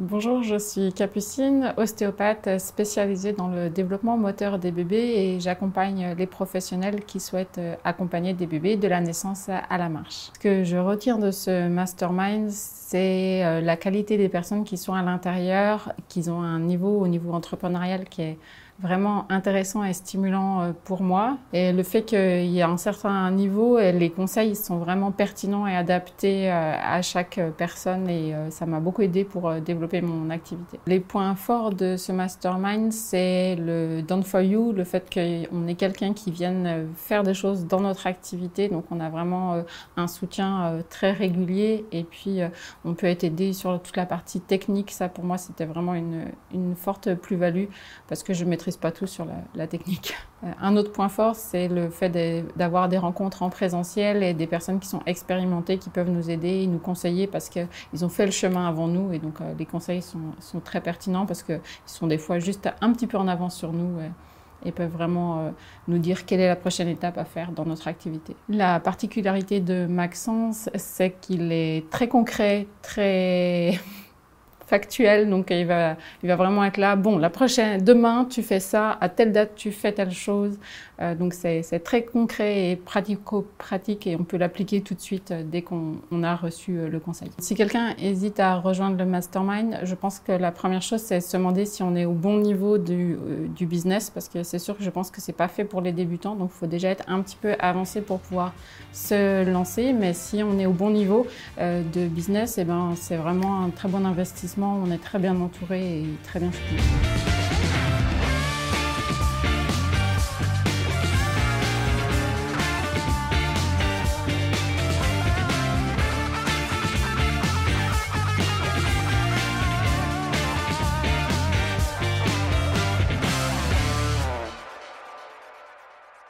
Bonjour, je suis Capucine, ostéopathe spécialisée dans le développement moteur des bébés et j'accompagne les professionnels qui souhaitent accompagner des bébés de la naissance à la marche. Ce que je retire de ce mastermind, c'est euh, la qualité des personnes qui sont à l'intérieur, qui ont un niveau au niveau entrepreneurial qui est vraiment intéressant et stimulant euh, pour moi. Et le fait qu'il y a un certain niveau, les conseils sont vraiment pertinents et adaptés euh, à chaque personne et euh, ça m'a beaucoup aidé pour développer mon activité. Les points forts de ce mastermind, c'est le done for you, le fait qu'on ait quelqu'un qui vienne faire des choses dans notre activité. Donc on a vraiment un soutien très régulier et puis on peut être aidé sur toute la partie technique. Ça pour moi c'était vraiment une, une forte plus-value parce que je maîtrise pas tout sur la, technique. Euh, un autre point fort, c'est le fait d'avoir des rencontres en présentiel et des personnes qui sont expérimentées, qui peuvent nous aider nous conseiller parce qu'ils ont fait le chemin avant nous et donc euh, les conseils sont, très pertinents parce qu'ils sont des fois juste un petit peu en avance sur nous. Et, peuvent vraiment euh, nous dire quelle est la prochaine étape à faire dans notre activité. La particularité de Maxence, c'est qu'il est très concret, très factuel. Donc, il va, il va vraiment être là. Bon, la prochaine, demain, tu fais ça. À telle date, tu fais telle chose. Euh, donc, c'est très concret et pratico-pratique et on peut l'appliquer tout de suite euh, dès qu'on a reçu euh, le conseil. Si quelqu'un hésite à rejoindre le mastermind, je pense que la première chose, c'est se demander si on est au bon niveau du, du business parce que c'est sûr que je pense que c'est pas fait pour les débutants. Donc, il faut déjà être un petit peu avancé pour pouvoir se lancer. Mais si on est au bon niveau de business, eh ben, c'est vraiment un très bon investissement on est très bien entouré et très bien soutenu.